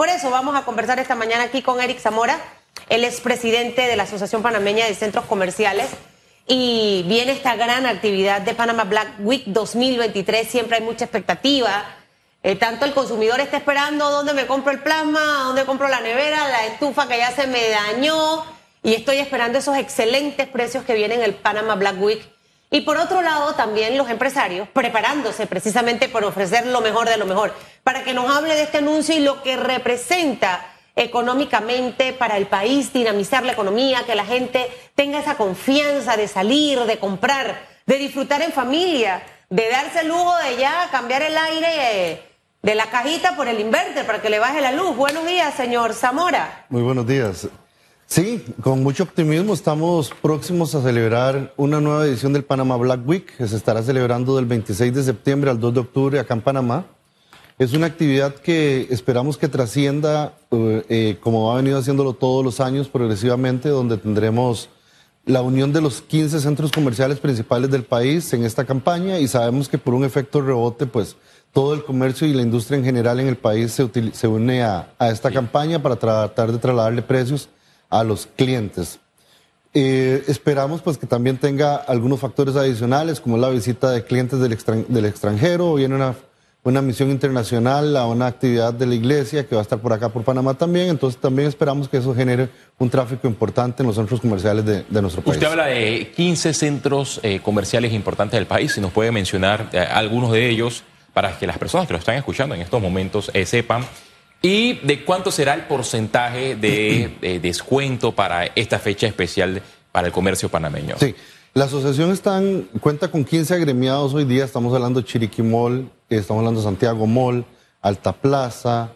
por eso vamos a conversar esta mañana aquí con Eric Zamora. Él es presidente de la Asociación Panameña de Centros Comerciales y viene esta gran actividad de Panama Black Week 2023. Siempre hay mucha expectativa. Eh, tanto el consumidor está esperando dónde me compro el plasma, dónde compro la nevera, la estufa que ya se me dañó y estoy esperando esos excelentes precios que vienen el Panama Black Week. Y por otro lado, también los empresarios preparándose precisamente por ofrecer lo mejor de lo mejor, para que nos hable de este anuncio y lo que representa económicamente para el país, dinamizar la economía, que la gente tenga esa confianza de salir, de comprar, de disfrutar en familia, de darse el lujo de ya cambiar el aire de la cajita por el inverter para que le baje la luz. Buenos días, señor Zamora. Muy buenos días. Sí, con mucho optimismo estamos próximos a celebrar una nueva edición del Panama Black Week que se estará celebrando del 26 de septiembre al 2 de octubre acá en Panamá. Es una actividad que esperamos que trascienda, eh, eh, como ha venido haciéndolo todos los años progresivamente, donde tendremos la unión de los 15 centros comerciales principales del país en esta campaña y sabemos que por un efecto rebote, pues todo el comercio y la industria en general en el país se, se une a, a esta campaña para tratar de trasladarle precios a los clientes. Eh, esperamos pues que también tenga algunos factores adicionales como la visita de clientes del, extranjero, viene una, una misión internacional a una actividad de la iglesia que va a estar por acá por Panamá también, entonces también esperamos que eso genere un tráfico importante en los centros comerciales de, nuestro país. Usted habla de 15 centros eh, comerciales importantes del país, si nos puede mencionar eh, algunos de ellos para que las personas que lo están escuchando en estos momentos sepan ¿Y de cuánto será el porcentaje de, descuento para esta fecha especial para el comercio panameño? Sí, la asociación cuenta con 15 agremiados hoy día. Estamos hablando de Chiriquí Mall, estamos hablando de Santiago Mall, Alta Plaza,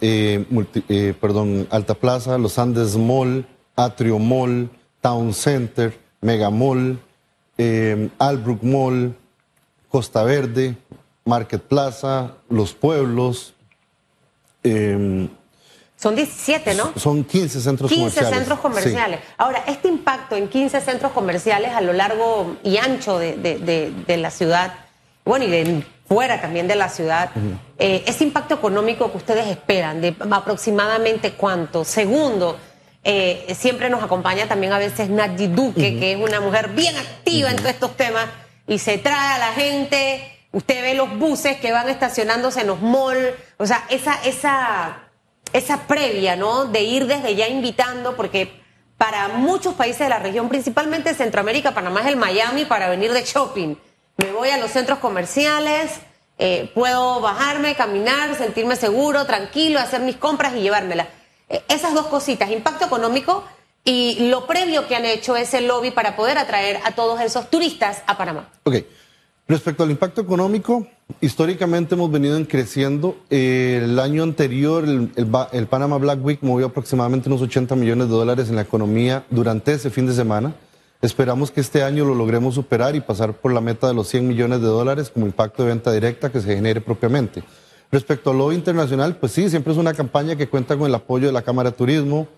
eh, eh, perdón, Alta Plaza, Los Andes Mall, Atrio Mall, Town Center, Mega Mall, eh, Albrook Mall, Costa Verde, Market Plaza, Los Pueblos, Em, son 17, ¿no? Son 15 centros comerciales. 15 centros comerciales. Ahora, este impacto en 15 centros comerciales a lo largo y ancho de, la ciudad, bueno, y de fuera también de la ciudad, eh, ese impacto económico que ustedes esperan, de aproximadamente cuánto. Segundo, eh, siempre nos acompaña también a veces Nadie Duque, que es una mujer bien activa en todos estos temas, y se trae a la gente Usted ve los buses que van estacionándose en los malls, o sea, esa, esa, esa previa, ¿no? De ir desde ya invitando, porque para muchos países de la región, principalmente Centroamérica, Panamá es el Miami para venir de shopping. Me voy a los centros comerciales, eh, puedo bajarme, caminar, sentirme seguro, tranquilo, hacer mis compras y llevármelas. Eh, esas dos cositas, impacto económico y lo previo que han hecho es el lobby para poder atraer a todos esos turistas a Panamá. Okay. Respecto al impacto económico, históricamente hemos venido creciendo. el año anterior, el, Panama Black Week movió aproximadamente unos 80 millones de dólares en la economía durante ese fin de semana. Esperamos que este año lo logremos superar y pasar por la meta de los 100 millones de dólares como impacto de venta directa que se genere propiamente. Respecto al lobby internacional, pues sí, siempre es una campaña que cuenta con el apoyo de la Cámara de Turismo,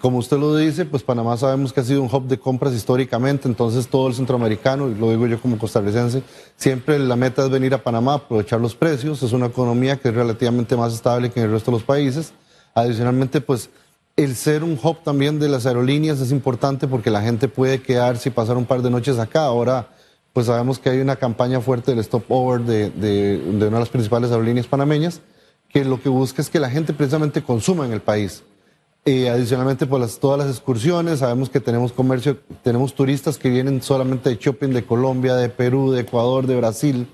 como usted lo dice, pues Panamá sabemos que ha sido un hub de compras históricamente, entonces todo el centroamericano, y lo digo yo como costarricense, siempre la meta es venir a Panamá, aprovechar los precios, es una economía que es relativamente más estable que en el resto de los países. Adicionalmente, pues el ser un hub también de las aerolíneas es importante porque la gente puede quedarse y pasar un par de noches acá. Ahora, pues sabemos que hay una campaña fuerte del stop over de, de, de una de las principales aerolíneas panameñas, que lo que busca es que la gente precisamente consuma en el país y adicionalmente, por las, todas las excursiones, sabemos que tenemos comercio, tenemos turistas que vienen solamente de shopping de Colombia, de Perú, de Ecuador, de Brasil.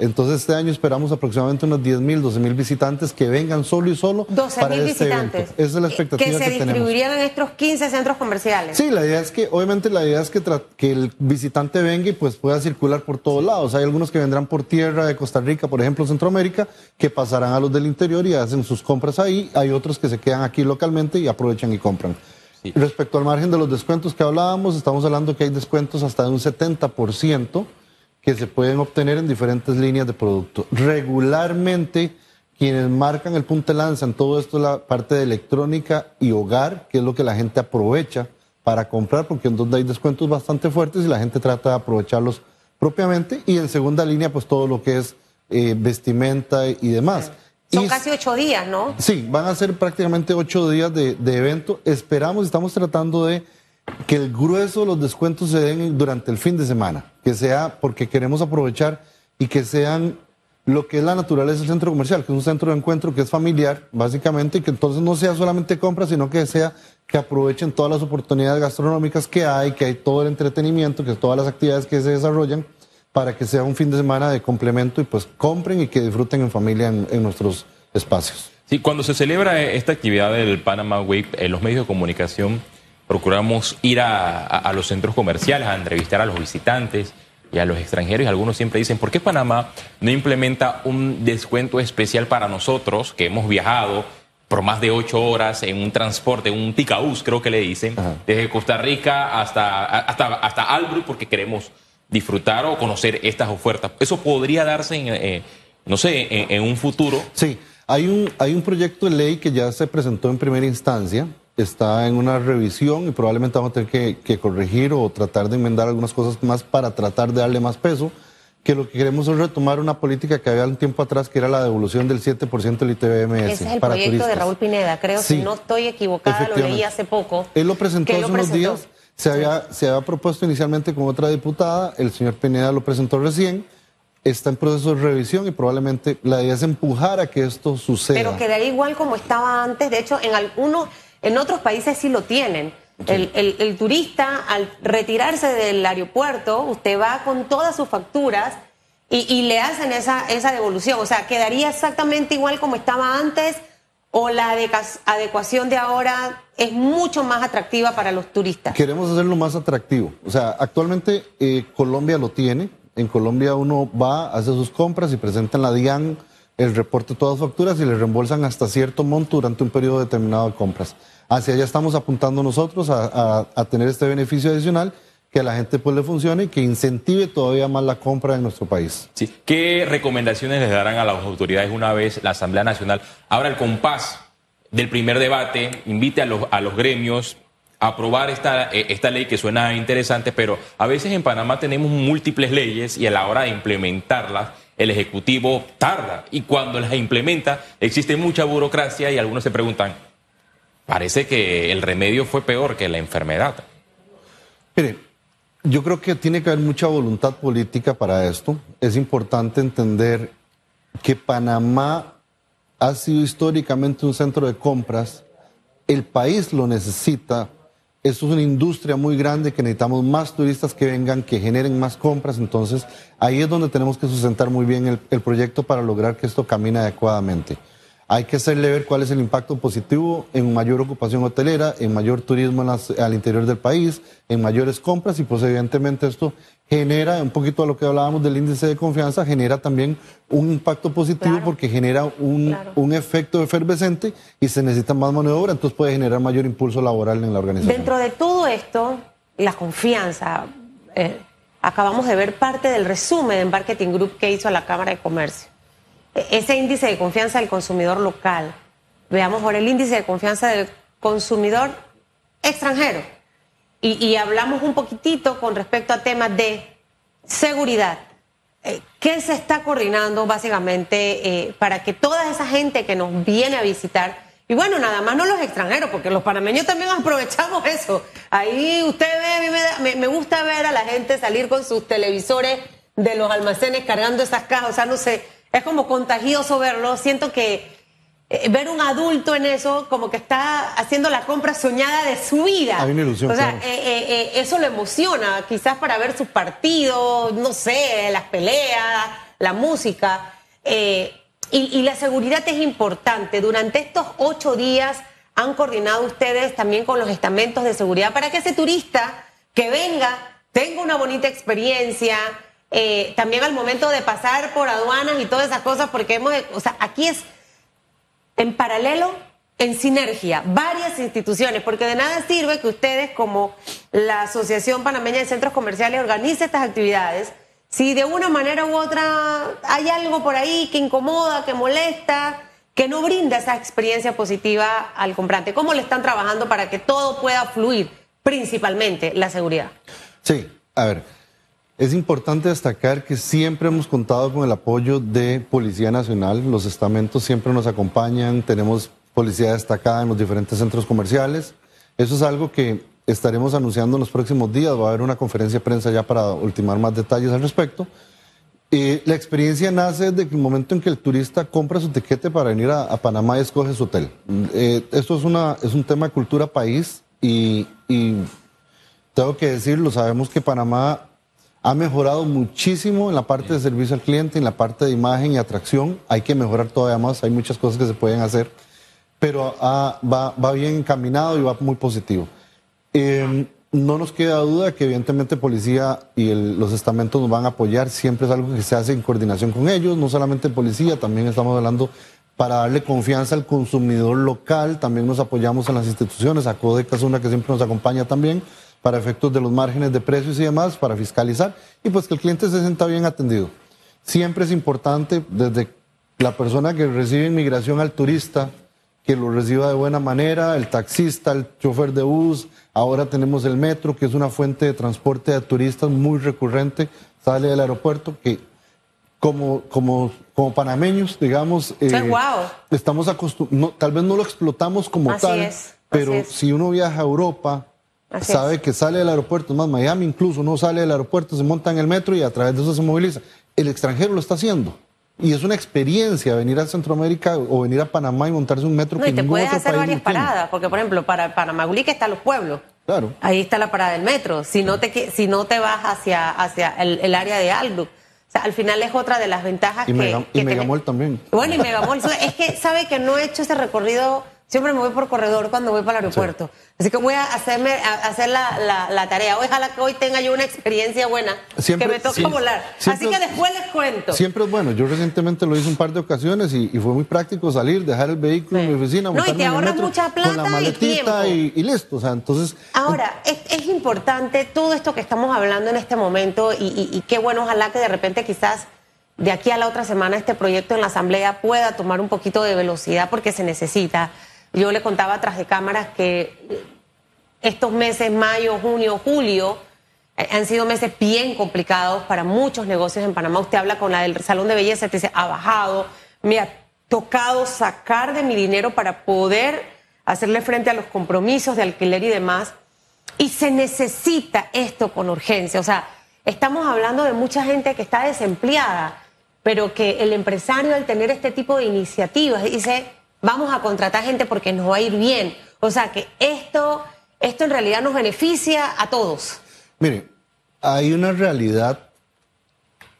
Entonces este año esperamos aproximadamente unos 10 mil, 12 mil visitantes que vengan solo y solo 12 mil este visitantes. Esa es la expectativa que, que se distribuirían en estos 15 centros comerciales. Sí, la idea es que, obviamente la idea es que, que el visitante venga y pues pueda circular por todos lados. Hay algunos que vendrán por tierra de Costa Rica, por ejemplo, Centroamérica, que pasarán a los del interior y hacen sus compras ahí. Hay otros que se quedan aquí localmente y aprovechan y compran. Respecto al margen de los descuentos que hablábamos, estamos hablando que hay descuentos hasta de un 70% que se pueden obtener en diferentes líneas de producto. Regularmente, quienes marcan el punto de lanza en todo esto es la parte de electrónica y hogar, que es lo que la gente aprovecha para comprar, porque en donde hay descuentos bastante fuertes y la gente trata de aprovecharlos propiamente. Y en segunda línea, pues todo lo que es eh, vestimenta y demás. Son casi ocho días, ¿no? Sí, van a ser prácticamente ocho días de, de evento. Esperamos, estamos tratando de que el grueso de los descuentos se den durante el fin de semana, que sea porque queremos aprovechar y que sean lo que es la naturaleza del centro comercial, que es un centro de encuentro que es familiar, básicamente, y que entonces no sea solamente compra, sino que sea que aprovechen todas las oportunidades gastronómicas que hay, que hay todo el entretenimiento, que todas las actividades que se desarrollan, para que sea un fin de semana de complemento y pues compren y que disfruten en familia en, nuestros espacios. Sí, cuando se celebra esta actividad del Panama Week, en los medios de comunicación procuramos ir a los centros comerciales a entrevistar a los visitantes y a los extranjeros y algunos siempre dicen, ¿por qué Panamá no implementa un descuento especial para nosotros que hemos viajado por más de ocho horas en un transporte, un ticaús creo que le dicen, desde Costa Rica hasta, hasta, hasta Albrook porque queremos disfrutar o conocer estas ofertas? ¿Eso podría darse, en, eh, no sé, en, en un futuro? Sí, hay un, hay un proyecto de ley que ya se presentó en primera instancia está en una revisión y probablemente vamos a tener que, corregir o tratar de enmendar algunas cosas más para tratar de darle más peso, que lo que queremos es retomar una política que había un tiempo atrás, que era la devolución del 7% del ITBMS. Ese es el proyecto de Raúl Pineda, creo, si no estoy equivocada, lo leí hace poco. Él lo presentó hace unos días, se, había, se había propuesto inicialmente con otra diputada, el señor Pineda lo presentó recién está en proceso de revisión y probablemente la idea es empujar a que esto suceda. Pero quedaría igual como estaba antes. De hecho, en algunos en otros países sí lo tienen. El, turista, al retirarse del aeropuerto, usted va con todas sus facturas y, le hacen esa, esa devolución. O sea, quedaría exactamente igual como estaba antes o la adecuación de ahora es mucho más atractiva para los turistas? Queremos hacerlo más atractivo. O sea, actualmente eh, Colombia lo tiene. En Colombia uno va, hace sus compras y presenta en la DIAN el reporte de todas facturas y le reembolsan hasta cierto monto durante un periodo determinado de compras. Hacia allá estamos apuntando nosotros a, tener este beneficio adicional que a la gente pues le funcione y que incentive todavía más la compra en nuestro país. Sí. ¿Qué recomendaciones les darán a las autoridades una vez la Asamblea Nacional abra el compás del primer debate, invite a los, a los gremios a aprobar esta, eh, esta ley que suena interesante, pero a veces en Panamá tenemos múltiples leyes y a la hora de implementarlas el Ejecutivo tarda y cuando las implementa existe mucha burocracia y algunos se preguntan, parece que el remedio fue peor que la enfermedad. Mire, yo creo que tiene que haber mucha voluntad política para esto. Es importante entender que Panamá ha sido históricamente un centro de compras. El país lo necesita esto es una industria muy grande que necesitamos más turistas que vengan, que generen más compras. Entonces, ahí es donde tenemos que sustentar muy bien el, el proyecto para lograr que esto camine adecuadamente. Hay que hacerle ver cuál es el impacto positivo en mayor ocupación hotelera, en mayor turismo al interior del país, en mayores compras y pues evidentemente esto genera, un poquito a lo que hablábamos del índice de confianza, genera también un impacto positivo porque genera un, un, efecto efervescente y se necesita más mano de obra, entonces puede generar mayor impulso laboral en la organización. Dentro de todo esto, la confianza, eh, acabamos de ver parte del resumen de Marketing Group que hizo la Cámara de Comercio ese índice de confianza del consumidor local. Veamos ahora el índice de confianza del consumidor extranjero. Y, hablamos un poquitito con respecto a temas de seguridad. Eh, ¿Qué se está coordinando básicamente eh, para que toda esa gente que nos viene a visitar, y bueno, nada más no los extranjeros, porque los panameños también aprovechamos eso. Ahí usted ve, a mí me, me gusta ver a la gente salir con sus televisores de los almacenes cargando esas cajas, o sea, no sé, es como contagioso verlo. Siento que eh, ver un adulto en eso, como que está haciendo la compra soñada de su vida. Hay una ilusión. O sea, eh, eh, eso lo emociona, quizás para ver sus partidos, no sé, las peleas, la música. Y, la seguridad es importante. Durante estos ocho días han coordinado ustedes también con los estamentos de seguridad para que ese turista que venga tenga una bonita experiencia, eh, también al momento de pasar por aduanas y todas esas cosas, porque hemos, o sea, aquí es en paralelo, en sinergia, varias instituciones, porque de nada sirve que ustedes como la Asociación Panameña de Centros Comerciales organice estas actividades, si de una manera u otra hay algo por ahí que incomoda, que molesta, que no brinda esa experiencia positiva al comprante. ¿Cómo le están trabajando para que todo pueda fluir, principalmente la seguridad? Sí, a ver. Es importante destacar que siempre hemos contado con el apoyo de Policía Nacional. Los estamentos siempre nos acompañan. Tenemos policía destacada en los diferentes centros comerciales. Eso es algo que estaremos anunciando en los próximos días. Va a haber una conferencia de prensa ya para ultimar más detalles al respecto. Eh, la experiencia nace desde el momento en que el turista compra su tiquete para venir a, Panamá y escoge su hotel. Eh, esto es, una, es un tema de cultura país y, y tengo que decirlo, sabemos que Panamá ha mejorado muchísimo en la parte de servicio al cliente, en la parte de imagen y atracción. Hay que mejorar todavía más, hay muchas cosas que se pueden hacer, pero va, va, bien encaminado y va muy positivo. Eh, no nos queda duda que evidentemente policía y los estamentos nos van a apoyar, siempre es algo que se hace en coordinación con ellos, no solamente policía, también estamos hablando para darle confianza al consumidor local, también nos apoyamos en las instituciones, a Codeca es una que siempre nos acompaña también para efectos de los márgenes de precios y demás, para fiscalizar y pues que el cliente se sienta bien atendido. Siempre es importante desde la persona que recibe inmigración al turista, que lo reciba de buena manera, el taxista, el chofer de bus, ahora tenemos el metro, que es una fuente de transporte de turistas muy recurrente, sale del aeropuerto, que como, como, como panameños, digamos, eh, estamos acostumbrados, tal vez no lo explotamos como tal, pero si uno viaja a Europa, sabe que sale del aeropuerto, más Miami incluso no sale del aeropuerto, se monta en el metro y a través de eso se moviliza. El extranjero lo está haciendo. Y es una experiencia venir a Centroamérica o venir a Panamá y montarse un metro no, y te puedes hacer varias paradas, porque por ejemplo, para que están los pueblos. Claro. Ahí está la parada del metro. Si no te, si no te vas hacia, hacia el, área de Albrook. O sea, al final es otra de las ventajas y que. y Megamol también. Bueno, y Megamol. es que sabe que no he hecho ese recorrido Siempre me voy por corredor cuando voy para el aeropuerto. Así que voy a hacerme a hacer la, la, tarea. Ojalá que hoy tenga yo una experiencia buena. que me toque volar. Así que después les cuento. Siempre es bueno. Yo recientemente lo hice un par de ocasiones y, fue muy práctico salir, dejar el vehículo en mi oficina, no, y te ahorras mucha plata con la maletita y, listo. O sea, entonces. Ahora, es, es, importante todo esto que estamos hablando en este momento y, y qué bueno, ojalá que de repente quizás de aquí a la otra semana este proyecto en la Asamblea pueda tomar un poquito de velocidad porque se necesita. Yo le contaba atrás de cámaras que estos meses, mayo, junio, julio, eh, han sido meses bien complicados para muchos negocios en Panamá. Usted habla con la del salón de belleza, te dice, ha bajado, me ha tocado sacar de mi dinero para poder hacerle frente a los compromisos de alquiler y demás. Y se necesita esto con urgencia. O sea, estamos hablando de mucha gente que está desempleada, pero que el empresario al tener este tipo de iniciativas dice, vamos a contratar gente porque nos va a ir bien. O sea que esto, esto en realidad nos beneficia a todos. Mire, hay una realidad.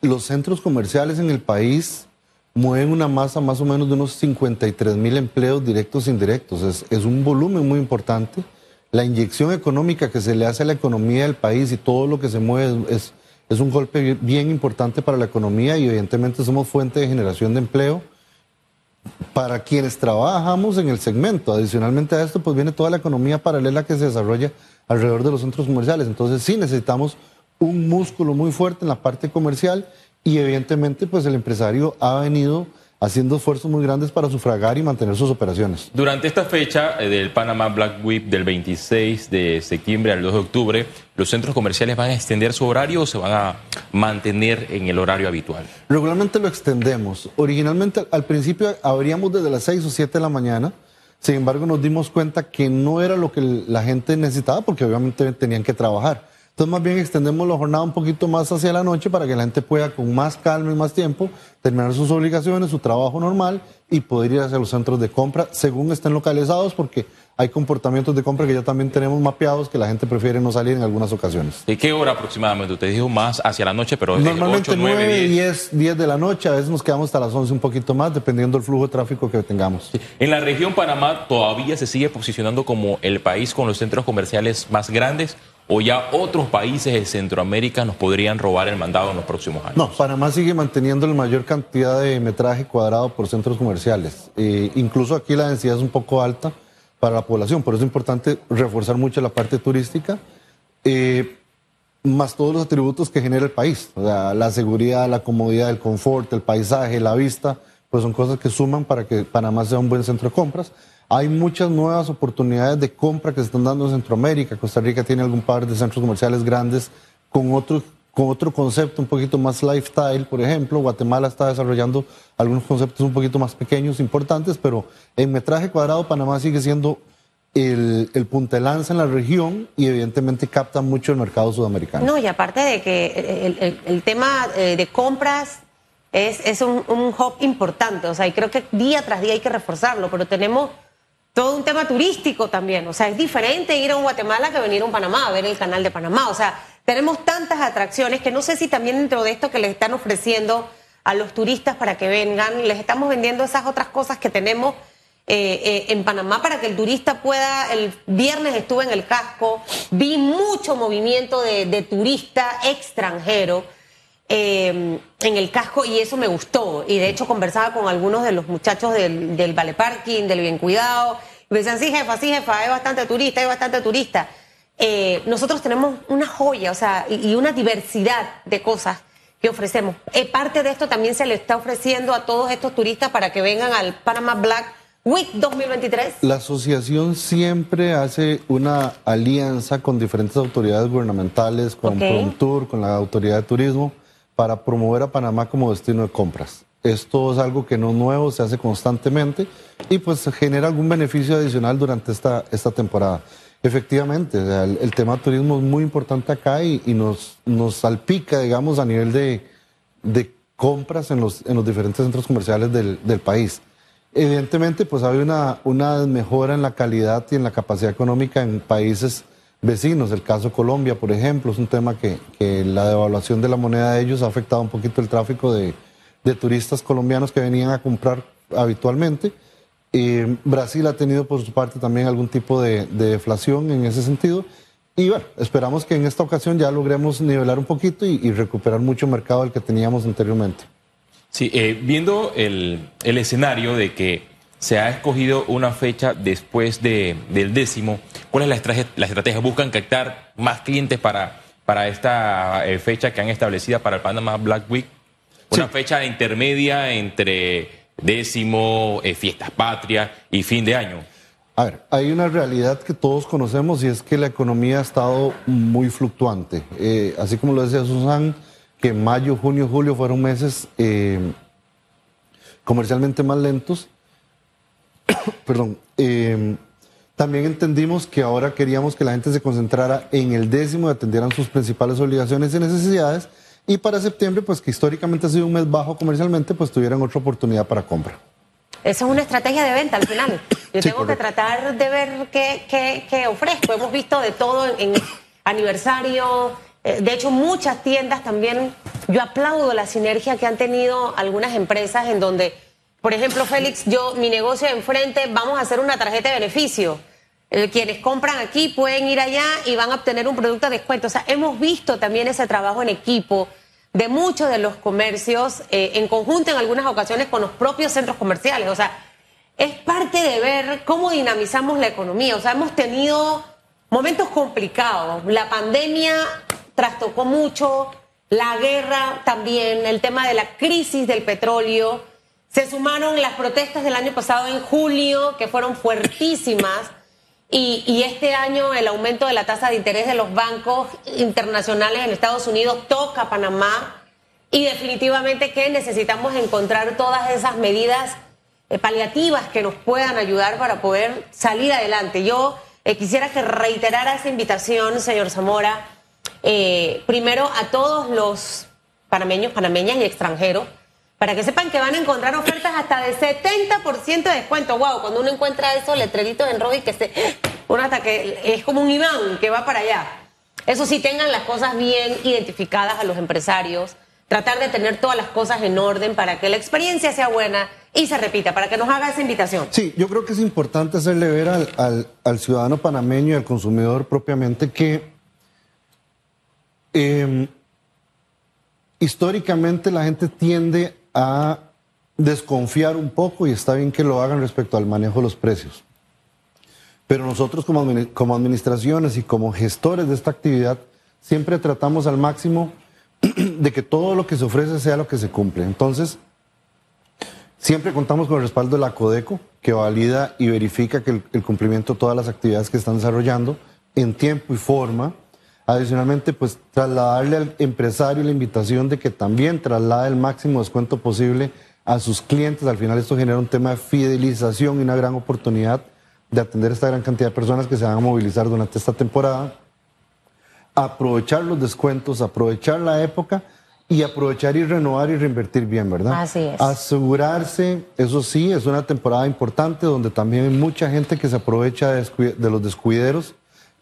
Los centros comerciales en el país mueven una masa más o menos de unos 53 mil empleos directos e indirectos. Es, es un volumen muy importante. La inyección económica que se le hace a la economía del país y todo lo que se mueve es, es un golpe bien importante para la economía y evidentemente somos fuente de generación de empleo para quienes trabajamos en el segmento. Adicionalmente a esto, pues viene toda la economía paralela que se desarrolla alrededor de los centros comerciales. Entonces sí necesitamos un músculo muy fuerte en la parte comercial y evidentemente pues el empresario ha venido haciendo esfuerzos muy grandes para sufragar y mantener sus operaciones. Durante esta fecha eh, del Panama Black Week del 26 de septiembre al 2 de octubre, ¿los centros comerciales van a extender su horario o se van a mantener en el horario habitual? Regularmente lo extendemos. Originalmente al principio abríamos desde las 6 o 7 de la mañana. Sin embargo, nos dimos cuenta que no era lo que la gente necesitaba porque obviamente tenían que trabajar. Entonces más bien extendemos la jornada un poquito más hacia la noche para que la gente pueda con más calma y más tiempo terminar sus obligaciones, su trabajo normal y poder ir hacia los centros de compra según estén localizados porque hay comportamientos de compra que ya también tenemos mapeados que la gente prefiere no salir en algunas ocasiones. ¿Y qué hora aproximadamente? Usted dijo más hacia la noche, pero Normalmente 8, 9, 9 10. 10, de la noche, a veces nos quedamos hasta las 11 un poquito más, dependiendo del flujo de tráfico que tengamos. En la región Panamá todavía se sigue posicionando como el país con los centros comerciales más grandes o ya otros países de Centroamérica nos podrían robar el mandado en los próximos años? No, Panamá sigue manteniendo la mayor cantidad de metraje cuadrado por centros comerciales. Eh, incluso aquí la densidad es un poco alta para la población, por eso es importante reforzar mucho la parte turística, eh, más todos los atributos que genera el país, o sea, la seguridad, la comodidad, el confort, el paisaje, la vista, pues son cosas que suman para que Panamá sea un buen centro de compras. Hay muchas nuevas oportunidades de compra que se están dando en Centroamérica. Costa Rica tiene algún par de centros comerciales grandes con otros con otro concepto un poquito más lifestyle, por ejemplo. Guatemala está desarrollando algunos conceptos un poquito más pequeños, importantes, pero en metraje cuadrado Panamá sigue siendo el, el lanza en la región y evidentemente capta mucho el mercado sudamericano. No, y aparte de que el, el- el tema eh, de compras es, es un, un hub importante, o sea, y creo que día tras día hay que reforzarlo, pero tenemos todo un tema turístico también, o sea, es diferente ir a un Guatemala que venir a un Panamá, a ver el canal de Panamá, o sea, tenemos tantas atracciones que no sé si también dentro de esto que les están ofreciendo a los turistas para que vengan, les estamos vendiendo esas otras cosas que tenemos eh, eh, en Panamá para que el turista pueda, el viernes estuve en el casco, vi mucho movimiento de, de turista extranjero eh, en el casco y eso me gustó. Y de hecho conversaba con algunos de los muchachos del, del Vale Parking, del Bien Cuidado, y me decían, sí jefa, sí jefa, hay bastante turista, hay bastante turista. Eh, nosotros tenemos una joya, o sea, y, y una diversidad de cosas que ofrecemos. Eh, parte de esto también se le está ofreciendo a todos estos turistas para que vengan al Panama Black Week 2023. La asociación siempre hace una alianza con diferentes autoridades gubernamentales, con Ok. Promtur, con la Autoridad de Turismo, para promover a Panamá como destino de compras. Esto es algo que no es nuevo, se hace constantemente y pues genera algún beneficio adicional durante esta, esta temporada. Efectivamente, el, el tema turismo es muy importante acá y, y nos, nos salpica, digamos, a nivel de, de compras en los, en los diferentes centros comerciales del, del país. Evidentemente, pues hay una, una mejora en la calidad y en la capacidad económica en países vecinos. El caso Colombia, por ejemplo, es un tema que, que la devaluación de la moneda de ellos ha afectado un poquito el tráfico de, de turistas colombianos que venían a comprar habitualmente. Eh, Brasil ha tenido por su parte también algún tipo de, de deflación en ese sentido. Y bueno, esperamos que en esta ocasión ya logremos nivelar un poquito y, y recuperar mucho mercado del que teníamos anteriormente. Sí, eh, viendo el, el escenario de que se ha escogido una fecha después de- del décimo, ¿cuál es la estrategia? La estrategia? ¿Buscan captar más clientes para, para esta eh, fecha que han establecido para el Panama Black Week? Una Sí. fecha intermedia entre décimo, eh, fiestas patrias y fin de año. A ver, hay una realidad que todos conocemos y es que la economía ha estado muy fluctuante. Eh, así como lo decía Susan, que mayo, junio, julio fueron meses eh, comercialmente más lentos. Perdón. también entendimos que ahora queríamos que la gente se concentrara en el décimo y atendieran sus principales obligaciones y necesidades. Y para septiembre, pues que históricamente ha sido un mes bajo comercialmente, pues tuvieran otra oportunidad para compra. Esa es una estrategia de venta al final. Yo Sí, tengo correcto. que tratar de ver qué, qué- qué ofrezco. Hemos visto de todo en, en aniversario. eh, De hecho, muchas tiendas también. Yo aplaudo la sinergia que han tenido algunas empresas en donde, por ejemplo, Félix, yo, mi negocio de enfrente, vamos a hacer una tarjeta de beneficio. Eh, quienes compran aquí pueden ir allá y van a obtener un producto a descuento. O sea, hemos visto también ese trabajo en equipo de muchos de los comercios eh, en conjunto en algunas ocasiones con los propios centros comerciales. O sea, es parte de ver cómo dinamizamos la economía. O sea, hemos tenido momentos complicados. La pandemia trastocó mucho, la guerra también, el tema de la crisis del petróleo. Se sumaron las protestas del año pasado en julio, que fueron fuertísimas. Y, este año el aumento de la tasa de interés de los bancos internacionales en Estados Unidos toca a Panamá y definitivamente que necesitamos encontrar todas esas medidas eh, paliativas que nos puedan ayudar para poder salir adelante. Yo eh, quisiera que reiterara esa invitación, señor Zamora, eh, primero a todos los panameños, panameñas y extranjeros, para que sepan que van a encontrar ofertas hasta de 70% de descuento. Wow, cuando uno encuentra esos letreritos en rojo y que se, uno hasta que es como un imán que va para allá. Eso sí, tengan las cosas bien identificadas a los empresarios, tratar de tener todas las cosas en orden para que la experiencia sea buena y se repita, para que nos haga esa invitación. Sí, yo creo que es importante hacerle ver al, ciudadano panameño y al consumidor propiamente que eh, históricamente la gente tiende a desconfiar un poco y está bien que lo hagan respecto al manejo de los precios. Pero nosotros como, como administraciones y como gestores de esta actividad siempre tratamos al máximo de que todo lo que se ofrece sea lo que se cumple. Entonces, Siempre contamos con el respaldo de la Codeco, que valida y verifica que el, el cumplimiento de todas las actividades que están desarrollando en tiempo y forma. Adicionalmente, pues trasladarle al empresario la invitación de que también traslade el máximo descuento posible a sus clientes. Al final esto genera un tema de fidelización y una gran oportunidad de atender a esta gran cantidad de personas que se van a movilizar durante esta temporada. Aprovechar los descuentos, aprovechar la época y aprovechar y renovar y reinvertir bien, ¿verdad? Así es. Asegurarse, eso sí, es una temporada importante donde también hay mucha gente que se aprovecha de, de los descuideros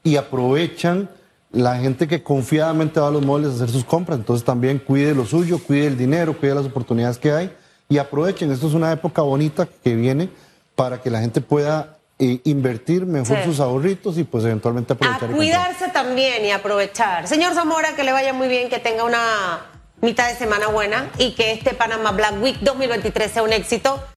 y aprovechan la gente que confiadamente va a los moles a hacer sus compras, entonces también cuide lo suyo, cuide el dinero, cuide las oportunidades que hay y aprovechen. Esto es una época bonita que viene para que la gente pueda eh, invertir mejor sus ahorritos y pues eventualmente aprovechar. A cuidarse también y aprovechar. Señor Zamora, que le vaya muy bien, que tenga una mitad de semana buena y que este Panama Black Week 2023 sea un éxito.